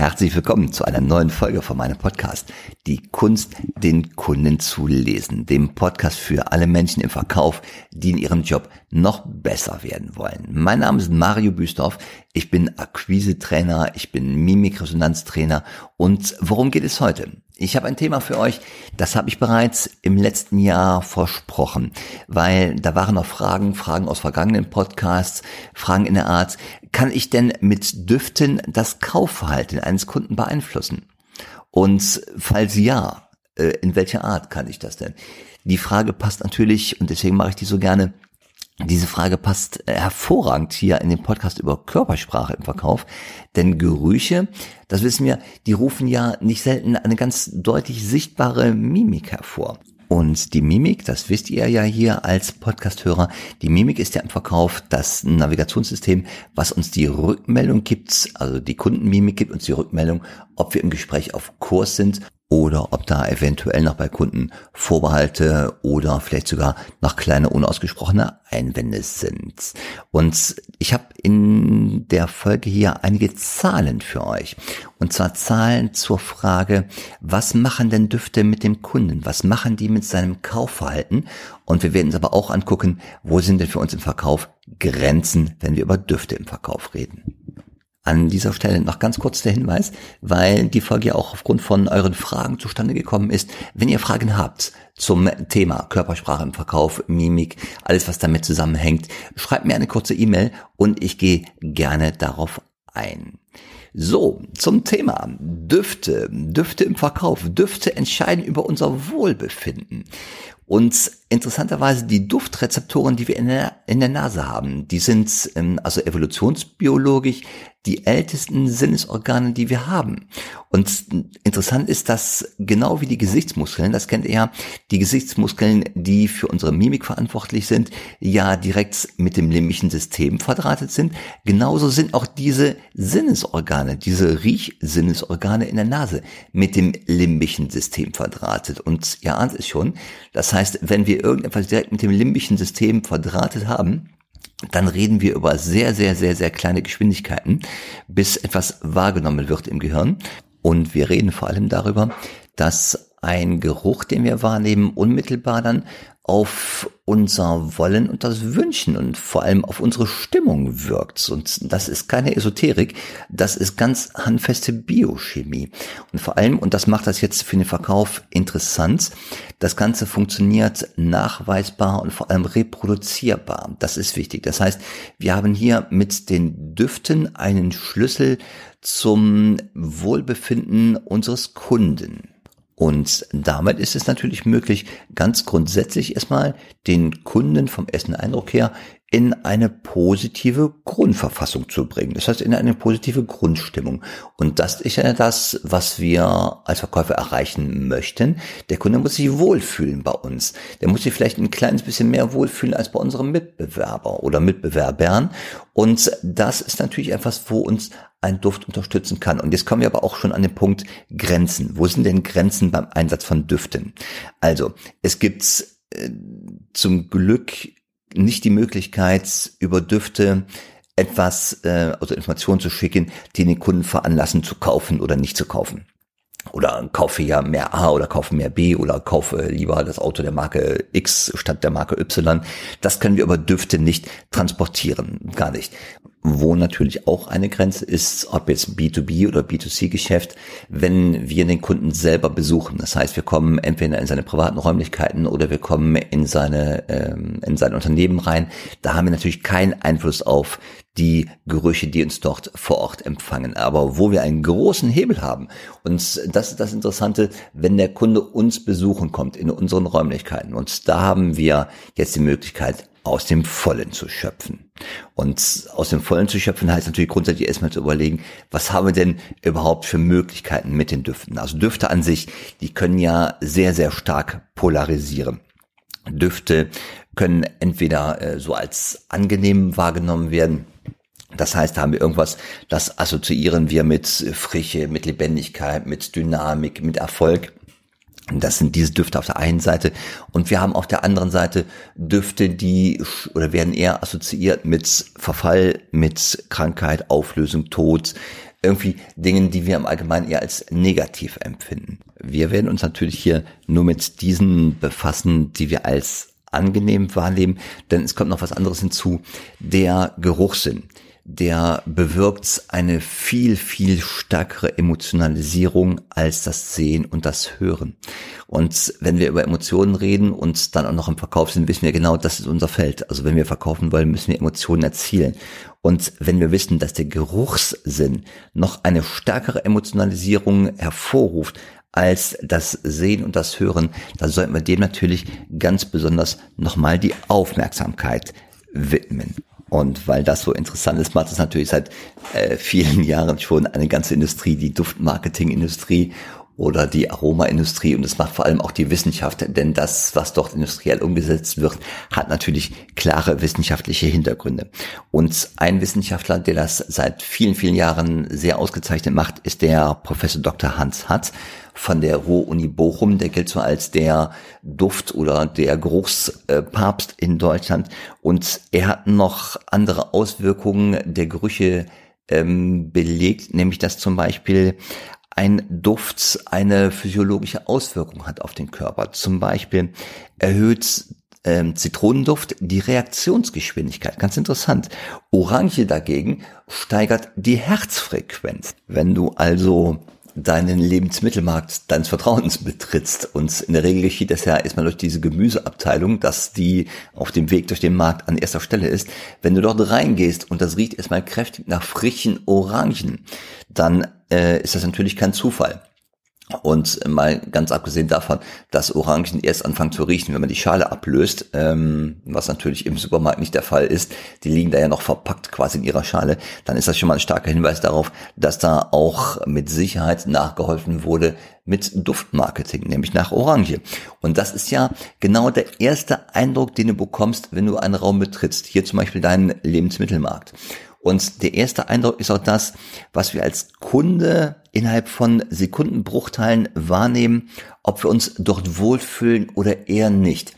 Herzlich willkommen zu einer neuen Folge von meinem Podcast. Die Kunst, den Kunden zu lesen. Dem Podcast für alle Menschen im Verkauf, die in ihrem Job noch besser werden wollen. Mein Name ist Mario Büstorf. Ich bin Akquise-Trainer, ich bin Mimikresonanztrainer. Und worum geht es heute? Ich habe ein Thema für euch, das habe ich bereits im letzten Jahr versprochen, weil da waren noch Fragen, Fragen aus vergangenen Podcasts, Fragen in der Art, kann ich denn mit Düften das Kaufverhalten eines Kunden beeinflussen? Und falls ja, äh, in welcher Art kann ich das denn? Die Frage passt natürlich, und deswegen mache ich die so gerne, diese Frage passt äh, hervorragend hier in dem Podcast über Körpersprache im Verkauf, denn Gerüche, das wissen wir, die rufen ja nicht selten eine ganz deutlich sichtbare Mimik hervor. Und die Mimik, das wisst ihr ja hier als Podcasthörer, die Mimik ist ja im Verkauf das Navigationssystem, was uns die Rückmeldung gibt, also die Kundenmimik gibt uns die Rückmeldung, ob wir im Gespräch auf Kurs sind oder ob da eventuell noch bei Kunden Vorbehalte oder vielleicht sogar noch kleine unausgesprochene Einwände sind. Und ich habe in der Folge hier einige Zahlen für euch. Und zwar Zahlen zur Frage, was machen denn Düfte mit dem Kunden? Was machen die mit seinem Kaufverhalten? Und wir werden uns aber auch angucken, wo sind denn für uns im Verkauf Grenzen, wenn wir über Düfte im Verkauf reden. An dieser Stelle noch ganz kurz der Hinweis, weil die Folge ja auch aufgrund von euren Fragen zustande gekommen ist. Wenn ihr Fragen habt zum Thema Körpersprache im Verkauf, Mimik, alles was damit zusammenhängt, schreibt mir eine kurze E-Mail und ich gehe gerne darauf ein. So, zum Thema Düfte, Düfte im Verkauf. Düfte entscheiden über unser Wohlbefinden. Und interessanterweise die Duftrezeptoren, die wir in der, in der Nase haben, die sind ähm, also evolutionsbiologisch die ältesten Sinnesorgane, die wir haben. Und interessant ist, dass genau wie die Gesichtsmuskeln, das kennt ihr, die Gesichtsmuskeln, die für unsere Mimik verantwortlich sind, ja direkt mit dem limbischen System verdrahtet sind. Genauso sind auch diese Sinnesorgane, diese Riechsinnesorgane in der Nase mit dem limbischen System verdrahtet. Und ihr ahnt es schon. Das heißt, wenn wir irgendetwas direkt mit dem limbischen System verdrahtet haben, dann reden wir über sehr, sehr, sehr, sehr kleine Geschwindigkeiten, bis etwas wahrgenommen wird im Gehirn. Und wir reden vor allem darüber, dass ein Geruch, den wir wahrnehmen, unmittelbar dann auf unser Wollen und das Wünschen und vor allem auf unsere Stimmung wirkt. Und das ist keine Esoterik, das ist ganz handfeste Biochemie. Und vor allem, und das macht das jetzt für den Verkauf interessant, das Ganze funktioniert nachweisbar und vor allem reproduzierbar. Das ist wichtig. Das heißt, wir haben hier mit den Düften einen Schlüssel zum Wohlbefinden unseres Kunden. Und damit ist es natürlich möglich, ganz grundsätzlich erstmal den Kunden vom ersten Eindruck her in eine positive Grundverfassung zu bringen. Das heißt, in eine positive Grundstimmung. Und das ist ja das, was wir als Verkäufer erreichen möchten. Der Kunde muss sich wohlfühlen bei uns. Der muss sich vielleicht ein kleines bisschen mehr wohlfühlen als bei unserem Mitbewerber oder Mitbewerbern. Und das ist natürlich etwas, wo uns ein Duft unterstützen kann. Und jetzt kommen wir aber auch schon an den Punkt Grenzen. Wo sind denn Grenzen beim Einsatz von Düften? Also, es gibt äh, zum Glück nicht die Möglichkeit, über Düfte etwas, äh, also Informationen zu schicken, die den Kunden veranlassen zu kaufen oder nicht zu kaufen. Oder kaufe ja mehr A oder kaufe mehr B oder kaufe lieber das Auto der Marke X statt der Marke Y. Das können wir über Düfte nicht transportieren, gar nicht. Wo natürlich auch eine Grenze ist, ob jetzt B2B oder B2C-Geschäft, wenn wir den Kunden selber besuchen. Das heißt, wir kommen entweder in seine privaten Räumlichkeiten oder wir kommen in seine ähm, in sein Unternehmen rein. Da haben wir natürlich keinen Einfluss auf die Gerüche, die uns dort vor Ort empfangen. Aber wo wir einen großen Hebel haben, und das ist das Interessante, wenn der Kunde uns besuchen kommt in unseren Räumlichkeiten. Und da haben wir jetzt die Möglichkeit, aus dem Vollen zu schöpfen. Und aus dem Vollen zu schöpfen heißt natürlich grundsätzlich erstmal zu überlegen, was haben wir denn überhaupt für Möglichkeiten mit den Düften? Also Düfte an sich, die können ja sehr, sehr stark polarisieren. Düfte können entweder äh, so als angenehm wahrgenommen werden, das heißt, da haben wir irgendwas, das assoziieren wir mit Frische, mit Lebendigkeit, mit Dynamik, mit Erfolg. Das sind diese Düfte auf der einen Seite und wir haben auf der anderen Seite Düfte, die oder werden eher assoziiert mit Verfall, mit Krankheit, Auflösung, Tod, irgendwie Dingen, die wir im Allgemeinen eher als negativ empfinden. Wir werden uns natürlich hier nur mit diesen befassen, die wir als angenehm wahrnehmen, denn es kommt noch was anderes hinzu, der Geruchssinn der bewirkt eine viel, viel stärkere Emotionalisierung als das Sehen und das Hören. Und wenn wir über Emotionen reden und dann auch noch im Verkauf sind, wissen wir genau, das ist unser Feld. Also wenn wir verkaufen wollen, müssen wir Emotionen erzielen. Und wenn wir wissen, dass der Geruchssinn noch eine stärkere Emotionalisierung hervorruft, als das Sehen und das Hören, dann sollten wir dem natürlich ganz besonders nochmal die Aufmerksamkeit widmen. Und weil das so interessant ist, macht es natürlich seit äh, vielen Jahren schon eine ganze Industrie, die Duftmarketingindustrie oder die Aromaindustrie und es macht vor allem auch die Wissenschaft, denn das, was dort industriell umgesetzt wird, hat natürlich klare wissenschaftliche Hintergründe. Und ein Wissenschaftler, der das seit vielen, vielen Jahren sehr ausgezeichnet macht, ist der Professor Dr. Hans Hatz von der Ruhr-Uni Bochum. Der gilt so als der Duft- oder der Geruchspapst in Deutschland. Und er hat noch andere Auswirkungen der Gerüche ähm, belegt, nämlich dass zum Beispiel ein Duft eine physiologische Auswirkung hat auf den Körper. Zum Beispiel erhöht ähm, Zitronenduft die Reaktionsgeschwindigkeit. Ganz interessant. Orange dagegen steigert die Herzfrequenz. Wenn du also deinen Lebensmittelmarkt deines Vertrauens betrittst. Und in der Regel geschieht das ja erstmal durch diese Gemüseabteilung, dass die auf dem Weg durch den Markt an erster Stelle ist. Wenn du dort reingehst und das riecht erstmal kräftig nach frischen Orangen, dann äh, ist das natürlich kein Zufall. Und mal ganz abgesehen davon, dass Orangen erst anfangen zu riechen, wenn man die Schale ablöst, ähm, was natürlich im Supermarkt nicht der Fall ist, die liegen da ja noch verpackt quasi in ihrer Schale, dann ist das schon mal ein starker Hinweis darauf, dass da auch mit Sicherheit nachgeholfen wurde mit Duftmarketing, nämlich nach Orange. Und das ist ja genau der erste Eindruck, den du bekommst, wenn du einen Raum betrittst. Hier zum Beispiel deinen Lebensmittelmarkt. Und der erste Eindruck ist auch das, was wir als Kunde innerhalb von Sekundenbruchteilen wahrnehmen, ob wir uns dort wohlfühlen oder eher nicht.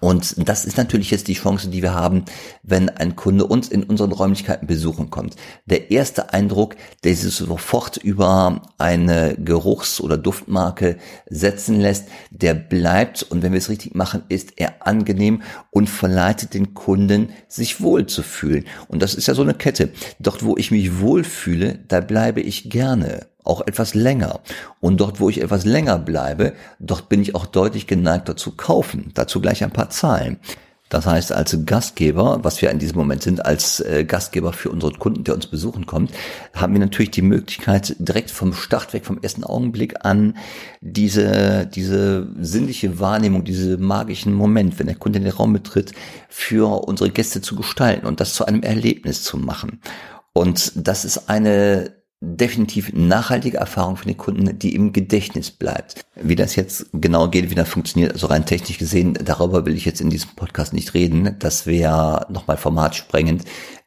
Und das ist natürlich jetzt die Chance, die wir haben, wenn ein Kunde uns in unseren Räumlichkeiten besuchen kommt. Der erste Eindruck, der sich sofort über eine Geruchs- oder Duftmarke setzen lässt, der bleibt und wenn wir es richtig machen, ist er angenehm und verleitet den Kunden, sich wohl zu fühlen. Und das ist ja so eine Kette. Dort, wo ich mich wohlfühle, da bleibe ich gerne auch etwas länger. Und dort, wo ich etwas länger bleibe, dort bin ich auch deutlich geneigter zu kaufen. Dazu gleich ein paar Zahlen. Das heißt, als Gastgeber, was wir in diesem Moment sind, als äh, Gastgeber für unseren Kunden, der uns besuchen kommt, haben wir natürlich die Möglichkeit, direkt vom Start weg, vom ersten Augenblick an, diese, diese sinnliche Wahrnehmung, diese magischen Moment, wenn der Kunde in den Raum betritt, für unsere Gäste zu gestalten und das zu einem Erlebnis zu machen. Und das ist eine definitiv nachhaltige Erfahrung für den Kunden, die im Gedächtnis bleibt. Wie das jetzt genau geht, wie das funktioniert, also rein technisch gesehen, darüber will ich jetzt in diesem Podcast nicht reden. Das wäre nochmal formatsprengend.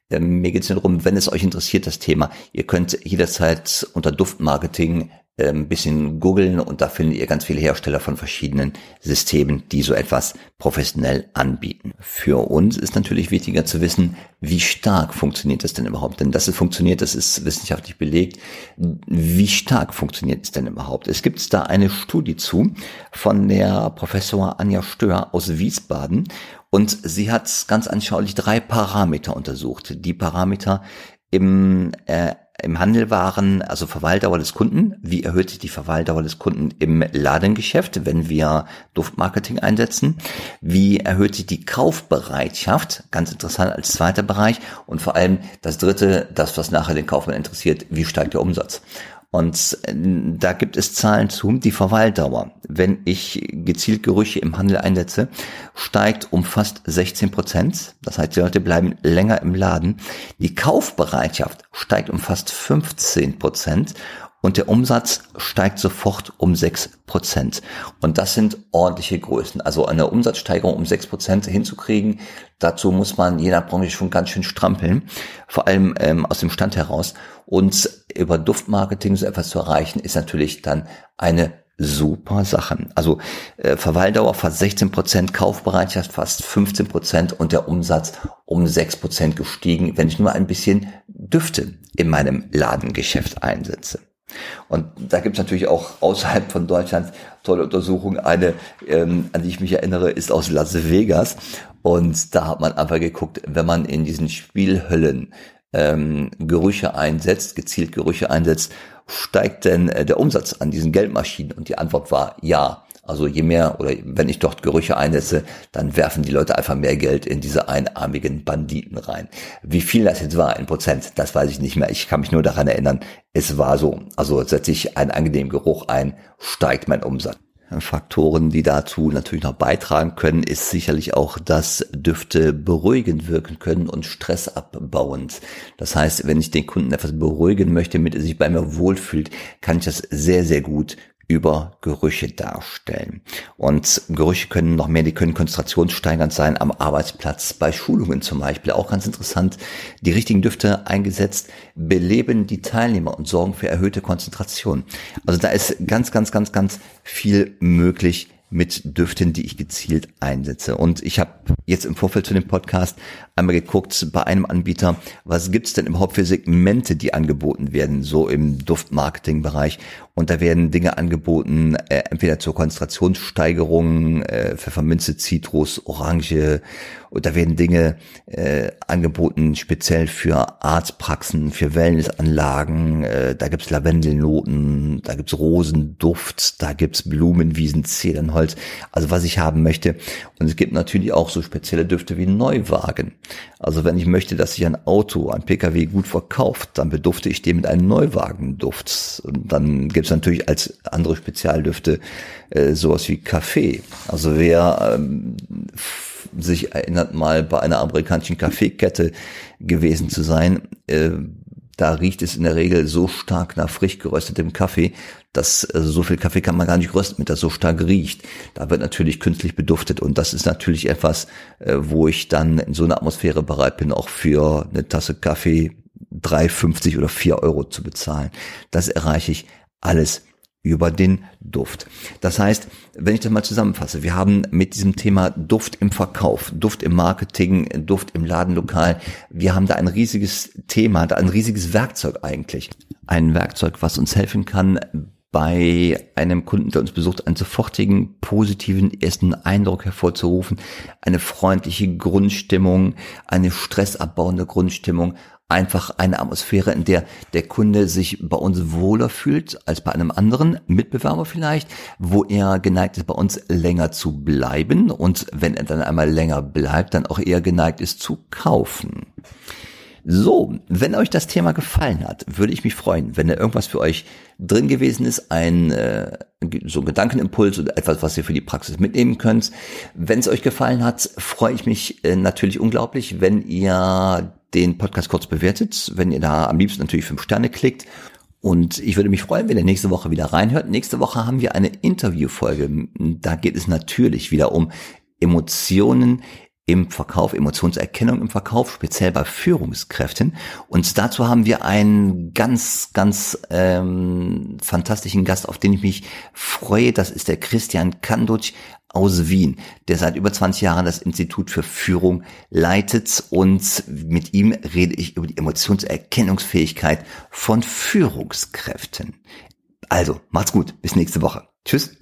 Ähm, mir geht es darum, wenn es euch interessiert, das Thema, ihr könnt jederzeit unter Duftmarketing ein ähm, bisschen googeln und da findet ihr ganz viele Hersteller von verschiedenen Systemen, die so etwas professionell anbieten. Für uns ist natürlich wichtiger zu wissen, wie stark funktioniert das denn überhaupt? Denn dass es funktioniert, das ist wissenschaftlich belegt. Wie stark funktioniert es denn überhaupt? Es gibt da eine Studie zu von der Professor Anja Stör aus Wiesbaden und sie hat ganz anschaulich drei Parameter untersucht. Die Parameter im äh, im Handel waren, also Verweildauer des Kunden. Wie erhöht sich die Verweildauer des Kunden im Ladengeschäft, wenn wir Duftmarketing einsetzen? Wie erhöht sich die Kaufbereitschaft? Ganz interessant als zweiter Bereich. Und vor allem das dritte, das, was nachher den Kaufmann interessiert, wie steigt der Umsatz? Und äh, da gibt es Zahlen zu. Die Verweildauer, wenn ich gezielt Gerüche im Handel einsetze, steigt um fast 16 Prozent. Das heißt, die Leute bleiben länger im Laden. Die Kaufbereitschaft steigt um fast 15 Prozent und der Umsatz steigt sofort um sechs Prozent. Und das sind ordentliche Größen. Also eine Umsatzsteigerung um sechs Prozent hinzukriegen, dazu muss man je nach Branche schon ganz schön strampeln, vor allem ähm, aus dem Stand heraus. Und über Duftmarketing so etwas zu erreichen, ist natürlich dann eine super Sachen. Also äh, Verweildauer fast 16 Prozent, Kaufbereitschaft fast 15 Prozent und der Umsatz um 6 Prozent gestiegen, wenn ich nur ein bisschen Düfte in meinem Ladengeschäft einsetze. Und da gibt es natürlich auch außerhalb von Deutschland tolle Untersuchungen. Eine, ähm, an die ich mich erinnere, ist aus Las Vegas. Und da hat man einfach geguckt, wenn man in diesen Spielhöllen ähm, Gerüche einsetzt, gezielt Gerüche einsetzt, steigt denn äh, der Umsatz an diesen Geldmaschinen? Und die Antwort war ja. Also je mehr oder wenn ich dort Gerüche einsetze, dann werfen die Leute einfach mehr Geld in diese einarmigen Banditen rein. Wie viel das jetzt war in Prozent, das weiß ich nicht mehr. Ich kann mich nur daran erinnern, es war so. Also setze ich einen angenehmen Geruch ein, steigt mein Umsatz. Faktoren, die dazu natürlich noch beitragen können, ist sicherlich auch, dass Düfte beruhigend wirken können und stressabbauend. Das heißt, wenn ich den Kunden etwas beruhigen möchte, damit er sich bei mir wohlfühlt, kann ich das sehr, sehr gut über Gerüche darstellen. Und Gerüche können noch mehr, die können konzentrationssteigernd sein am Arbeitsplatz, bei Schulungen zum Beispiel. Auch ganz interessant, die richtigen Düfte eingesetzt, beleben die Teilnehmer und sorgen für erhöhte Konzentration. Also da ist ganz, ganz, ganz, ganz viel möglich mit Düften, die ich gezielt einsetze. Und ich habe jetzt im Vorfeld zu dem Podcast einmal geguckt bei einem Anbieter, was gibt's denn überhaupt für Segmente, die angeboten werden, so im Duftmarketing-Bereich. Und da werden Dinge angeboten, äh, entweder zur Konzentrationssteigerung, äh, Pfefferminze, Zitrus, Orange. Und da werden Dinge äh, angeboten, speziell für Arztpraxen, für Wellnessanlagen. Äh, da gibt's Lavendelnoten, da gibt's Rosenduft, da gibt's Blumenwiesen, Zedernholz. Also was ich haben möchte. Und es gibt natürlich auch so spezielle Düfte wie Neuwagen. Also wenn ich möchte, dass sich ein Auto, ein Pkw gut verkauft, dann bedufte ich den mit einem Neuwagenduft. Und dann gibt es natürlich als andere Spezialdüfte äh, sowas wie Kaffee. Also wer ähm, sich erinnert mal bei einer amerikanischen Kaffeekette gewesen zu sein, äh, da riecht es in der Regel so stark nach frisch geröstetem Kaffee, dass also so viel Kaffee kann man gar nicht rösten, mit das so stark riecht. Da wird natürlich künstlich beduftet und das ist natürlich etwas, äh, wo ich dann in so einer Atmosphäre bereit bin, auch für eine Tasse Kaffee 3,50 oder 4 Euro zu bezahlen. Das erreiche ich alles über den Duft. Das heißt, wenn ich das mal zusammenfasse, wir haben mit diesem Thema Duft im Verkauf, Duft im Marketing, Duft im Ladenlokal, wir haben da ein riesiges Thema, da ein riesiges Werkzeug eigentlich. Ein Werkzeug, was uns helfen kann, bei einem Kunden, der uns besucht, einen sofortigen positiven ersten Eindruck hervorzurufen, eine freundliche Grundstimmung, eine stressabbauende Grundstimmung, einfach eine Atmosphäre, in der der Kunde sich bei uns wohler fühlt als bei einem anderen Mitbewerber vielleicht, wo er geneigt ist, bei uns länger zu bleiben und wenn er dann einmal länger bleibt, dann auch eher geneigt ist zu kaufen. So, wenn euch das Thema gefallen hat, würde ich mich freuen, wenn da irgendwas für euch drin gewesen ist, ein äh, so ein Gedankenimpuls oder etwas, was ihr für die Praxis mitnehmen könnt. Wenn es euch gefallen hat, freue ich mich äh, natürlich unglaublich, wenn ihr den Podcast kurz bewertet, wenn ihr da am liebsten natürlich fünf Sterne klickt. Und ich würde mich freuen, wenn ihr nächste Woche wieder reinhört. Nächste Woche haben wir eine Interviewfolge. Da geht es natürlich wieder um Emotionen im Verkauf, Emotionserkennung im Verkauf, speziell bei Führungskräften. Und dazu haben wir einen ganz, ganz ähm, fantastischen Gast, auf den ich mich freue. Das ist der Christian Kandutsch aus Wien, der seit über 20 Jahren das Institut für Führung leitet. Und mit ihm rede ich über die Emotionserkennungsfähigkeit von Führungskräften. Also, macht's gut. Bis nächste Woche. Tschüss.